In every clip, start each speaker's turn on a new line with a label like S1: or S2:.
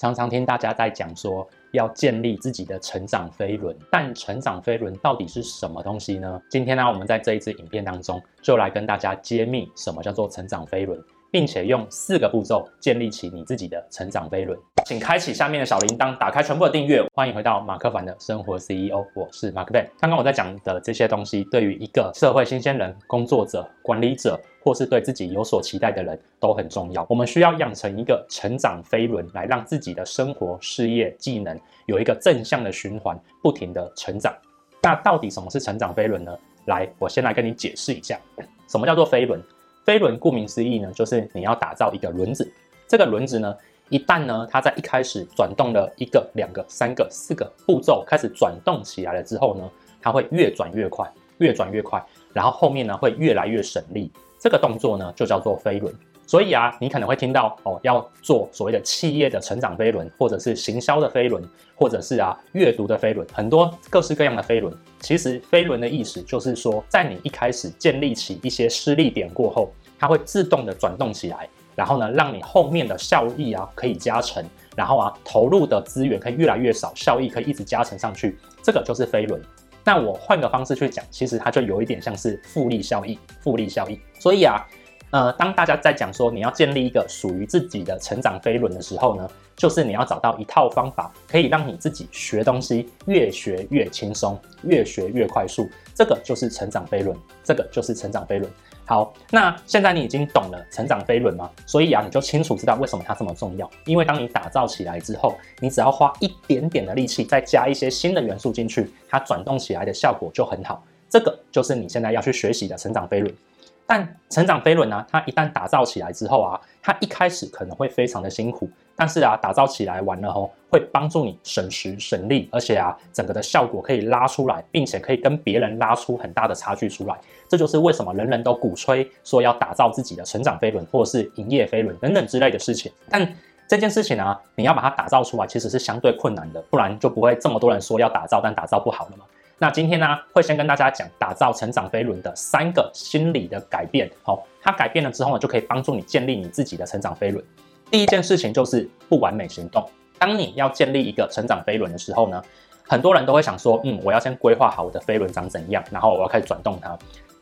S1: 常常听大家在讲说要建立自己的成长飞轮，但成长飞轮到底是什么东西呢？今天呢，我们在这一支影片当中就来跟大家揭秘什么叫做成长飞轮。并且用四个步骤建立起你自己的成长飞轮。请开启下面的小铃铛，打开全部的订阅。欢迎回到马克凡的生活 CEO，我是马克 Ben。刚刚我在讲的这些东西，对于一个社会新鲜人、工作者、管理者，或是对自己有所期待的人都很重要。我们需要养成一个成长飞轮，来让自己的生活、事业、技能有一个正向的循环，不停的成长。那到底什么是成长飞轮呢？来，我先来跟你解释一下，什么叫做飞轮。飞轮顾名思义呢，就是你要打造一个轮子。这个轮子呢，一旦呢，它在一开始转动了一个、两个、三个、四个步骤开始转动起来了之后呢，它会越转越快，越转越快，然后后面呢会越来越省力。这个动作呢就叫做飞轮。所以啊，你可能会听到哦，要做所谓的企业的成长飞轮，或者是行销的飞轮，或者是啊阅读的飞轮，很多各式各样的飞轮。其实飞轮的意思就是说，在你一开始建立起一些施力点过后，它会自动的转动起来，然后呢，让你后面的效益啊可以加成，然后啊投入的资源可以越来越少，效益可以一直加成上去。这个就是飞轮。那我换个方式去讲，其实它就有一点像是复利效益，复利效益。所以啊。呃，当大家在讲说你要建立一个属于自己的成长飞轮的时候呢，就是你要找到一套方法，可以让你自己学东西越学越轻松，越学越快速。这个就是成长飞轮，这个就是成长飞轮。好，那现在你已经懂了成长飞轮吗？所以啊，你就清楚知道为什么它这么重要。因为当你打造起来之后，你只要花一点点的力气，再加一些新的元素进去，它转动起来的效果就很好。这个就是你现在要去学习的成长飞轮。但成长飞轮呢，它一旦打造起来之后啊，它一开始可能会非常的辛苦，但是啊，打造起来完了后，会帮助你省时省力，而且啊，整个的效果可以拉出来，并且可以跟别人拉出很大的差距出来。这就是为什么人人都鼓吹说要打造自己的成长飞轮，或者是营业飞轮等等之类的事情。但这件事情呢，你要把它打造出来，其实是相对困难的，不然就不会这么多人说要打造，但打造不好了嘛。那今天呢，会先跟大家讲打造成长飞轮的三个心理的改变。好，它改变了之后呢，就可以帮助你建立你自己的成长飞轮。第一件事情就是不完美行动。当你要建立一个成长飞轮的时候呢，很多人都会想说，嗯，我要先规划好我的飞轮长怎样，然后我要开始转动它。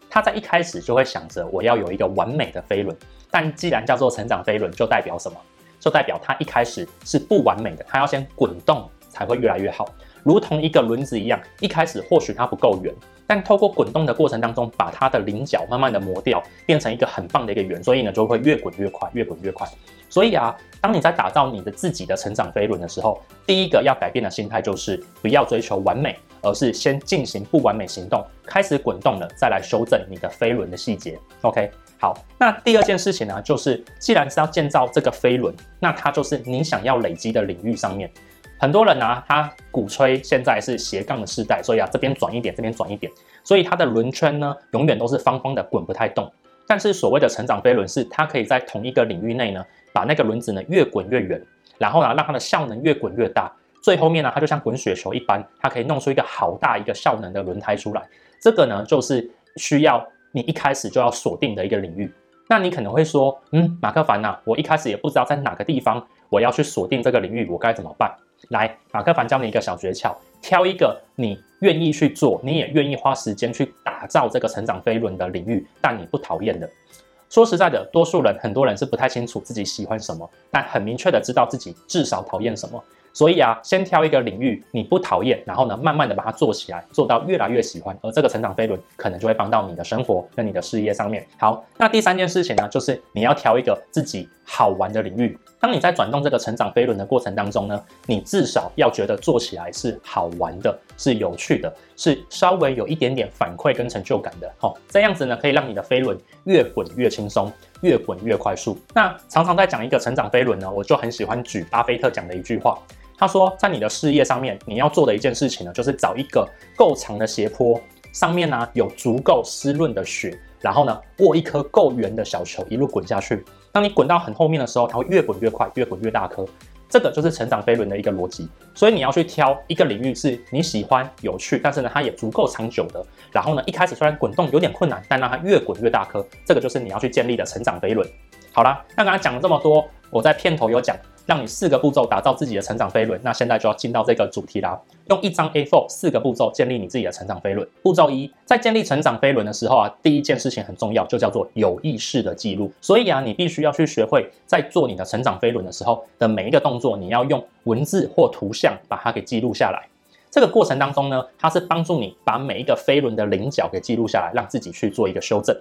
S1: 他在一开始就会想着我要有一个完美的飞轮。但既然叫做成长飞轮，就代表什么？就代表它一开始是不完美的，它要先滚动才会越来越好。如同一个轮子一样，一开始或许它不够圆，但透过滚动的过程当中，把它的棱角慢慢的磨掉，变成一个很棒的一个圆，所以呢就会越滚越快，越滚越快。所以啊，当你在打造你的自己的成长飞轮的时候，第一个要改变的心态就是不要追求完美，而是先进行不完美行动，开始滚动了，再来修正你的飞轮的细节。OK，好，那第二件事情呢，就是既然是要建造这个飞轮，那它就是你想要累积的领域上面。很多人呢、啊，他鼓吹现在是斜杠的时代，所以啊，这边转一点，这边转一点，所以它的轮圈呢，永远都是方方的，滚不太动。但是所谓的成长飞轮是，它可以在同一个领域内呢，把那个轮子呢越滚越圆，然后呢，让它的效能越滚越大，最后面呢，它就像滚雪球一般，它可以弄出一个好大一个效能的轮胎出来。这个呢，就是需要你一开始就要锁定的一个领域。那你可能会说，嗯，马克凡呐、我一开始也不知道在哪个地方我要去锁定这个领域，我该怎么办？来，马克凡教你一个小诀窍：挑一个你愿意去做，你也愿意花时间去打造这个成长飞轮的领域，但你不讨厌的。说实在的，多数人，很多人是不太清楚自己喜欢什么，但很明确的知道自己至少讨厌什么。所以啊，先挑一个领域你不讨厌，然后呢，慢慢的把它做起来，做到越来越喜欢，而这个成长飞轮可能就会帮到你的生活跟你的事业上面。好，那第三件事情呢，就是你要挑一个自己好玩的领域。当你在转动这个成长飞轮的过程当中呢，你至少要觉得做起来是好玩的，是有趣的，是稍微有一点点反馈跟成就感的。好，这样子呢，可以让你的飞轮越滚越轻松，越滚越快速。那常常在讲一个成长飞轮呢，我就很喜欢举巴菲特讲的一句话。他说，在你的事业上面，你要做的一件事情呢，就是找一个够长的斜坡，上面呢有足够湿润的雪，然后呢握一颗够圆的小球，一路滚下去。当你滚到很后面的时候，它会越滚越快，越滚越大颗。这个就是成长飞轮的一个逻辑。所以你要去挑一个领域是你喜欢、有趣，但是呢它也足够长久的。然后呢一开始虽然滚动有点困难，但让它越滚越大颗，这个就是你要去建立的成长飞轮。好啦，那刚才讲了这么多，我在片头有讲。让你四个步骤打造自己的成长飞轮。那现在就要进到这个主题啦，用一张 A4 四个步骤建立你自己的成长飞轮。步骤一，在建立成长飞轮的时候啊，第一件事情很重要，就叫做有意识的记录。所以啊，你必须要去学会在做你的成长飞轮的时候的每一个动作，你要用文字或图像把它给记录下来。这个过程当中呢，它是帮助你把每一个飞轮的棱角给记录下来，让自己去做一个修正。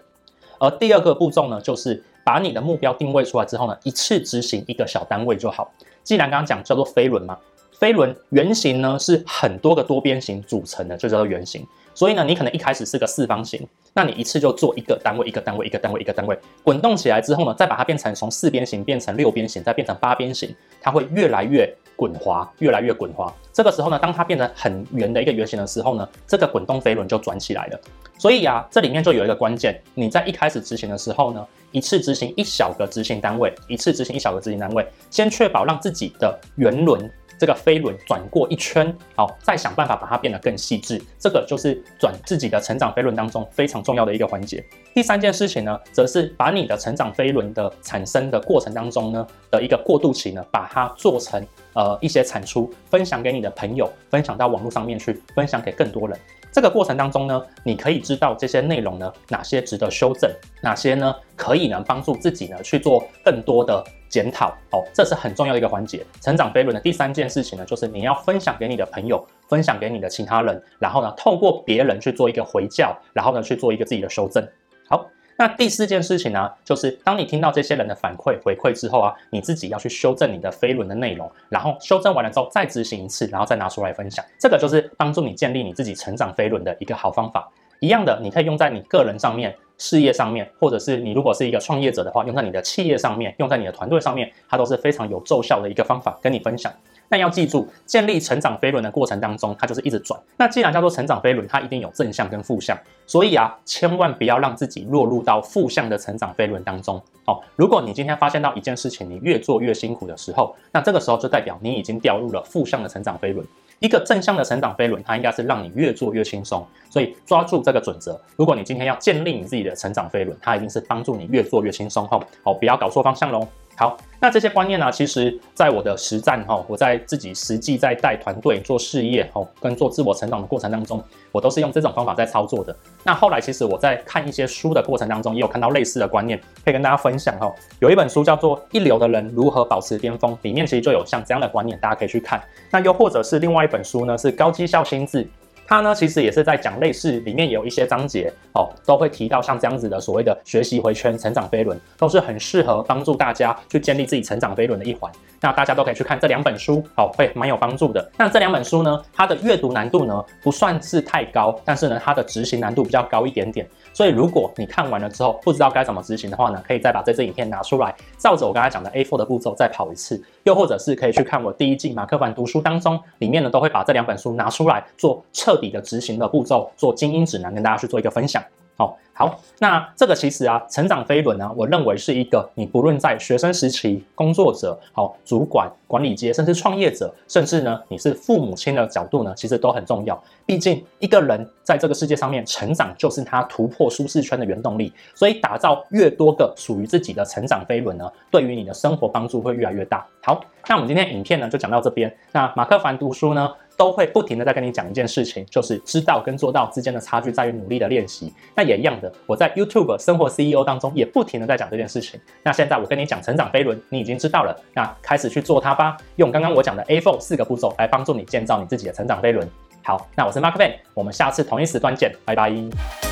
S1: 而第二个步骤呢，就是把你的目标定位出来之后呢，一次执行一个小单位就好。既然刚刚讲叫做飞轮嘛，飞轮圆形呢是很多个多边形组成的，就叫做圆形。所以呢，你可能一开始是个四方形，那你一次就做一个单位，一个单位，一个单位，一个单位，滚动起来之后呢，再把它变成从四边形变成六边形，再变成八边形，它会越来越滚滑，越来越滚滑。这个时候呢，当它变成很圆的一个圆形的时候呢，这个滚动飞轮就转起来了。所以啊，这里面就有一个关键，你在一开始执行的时候呢，一次执行一小个执行单位，一次执行一小个执行单位，先确保让自己的圆轮。这个飞轮转过一圈，好，再想办法把它变得更细致。这个就是转自己的成长飞轮当中非常重要的一个环节。第三件事情呢，则是把你的成长飞轮的产生的过程当中呢的一个过渡期呢，把它做成呃一些产出，分享给你的朋友，分享到网络上面去，分享给更多人。这个过程当中呢，你可以知道这些内容呢，哪些值得修正，哪些呢可以呢帮助自己呢去做更多的检讨。哦，这是很重要的一个环节。成长飞轮的第三件事情呢，就是你要分享给你的朋友，分享给你的其他人，然后呢，透过别人去做一个回教，然后呢去做一个自己的修正。好。那第四件事情呢，就是当你听到这些人的反馈回馈之后啊，你自己要去修正你的飞轮的内容，然后修正完了之后再执行一次，然后再拿出来分享。这个就是帮助你建立你自己成长飞轮的一个好方法。一样的，你可以用在你个人上面、事业上面，或者是你如果是一个创业者的话，用在你的企业上面，用在你的团队上面，它都是非常有奏效的一个方法，跟你分享。但要记住，建立成长飞轮的过程当中，它就是一直转。那既然叫做成长飞轮，它一定有正向跟负向，所以啊，千万不要让自己落入到负向的成长飞轮当中。哦，如果你今天发现到一件事情，你越做越辛苦的时候，那这个时候就代表你已经掉入了负向的成长飞轮。一个正向的成长飞轮，它应该是让你越做越轻松。所以抓住这个准则，如果你今天要建立你自己的成长飞轮，它一定是帮助你越做越轻松。吼，哦，不要搞错方向喽。好，那这些观念呢，其实在我的实战哈，我在自己实际在带团队做事业哦，跟做自我成长的过程当中，我都是用这种方法在操作的。那后来其实我在看一些书的过程当中，也有看到类似的观念，可以跟大家分享哈。有一本书叫做《一流的人如何保持巅峰》，里面其实就有像这样的观念，大家可以去看。那又或者是另外一本书呢，是《高绩效心智》。它呢，其实也是在讲类似，里面也有一些章节哦，都会提到像这样子的所谓的学习回圈、成长飞轮，都是很适合帮助大家去建立自己成长飞轮的一环。那大家都可以去看这两本书，哦，会蛮有帮助的。那这两本书呢，它的阅读难度呢不算是太高，但是呢，它的执行难度比较高一点点。所以如果你看完了之后不知道该怎么执行的话呢，可以再把这支影片拿出来，照着我刚才讲的 A4 的步骤再跑一次，又或者是可以去看我第一季马克凡读书当中，里面呢都会把这两本书拿出来做彻底的执行的步骤，做精英指南，跟大家去做一个分享。好，好，那这个其实啊，成长飞轮呢，我认为是一个你不论在学生时期、工作者、好主管、管理阶，甚至创业者，甚至呢你是父母亲的角度呢，其实都很重要。毕竟一个人在这个世界上面成长，就是他突破舒适圈的原动力。所以打造越多个属于自己的成长飞轮呢，对于你的生活帮助会越来越大。好，那我们今天影片呢就讲到这边。那马克凡读书呢，都会不停的在跟你讲一件事情，就是知道跟做到之间的差距在于努力的练习。那也一样的，我在 YouTube 生活 CEO 当中也不停的在讲这件事情。那现在我跟你讲成长飞轮，你已经知道了，那开始去做它吧。用刚刚我讲的 A Four 四个步骤来帮助你建造你自己的成长飞轮。好，那我是 Mark Van，我们下次同一时段见，拜拜。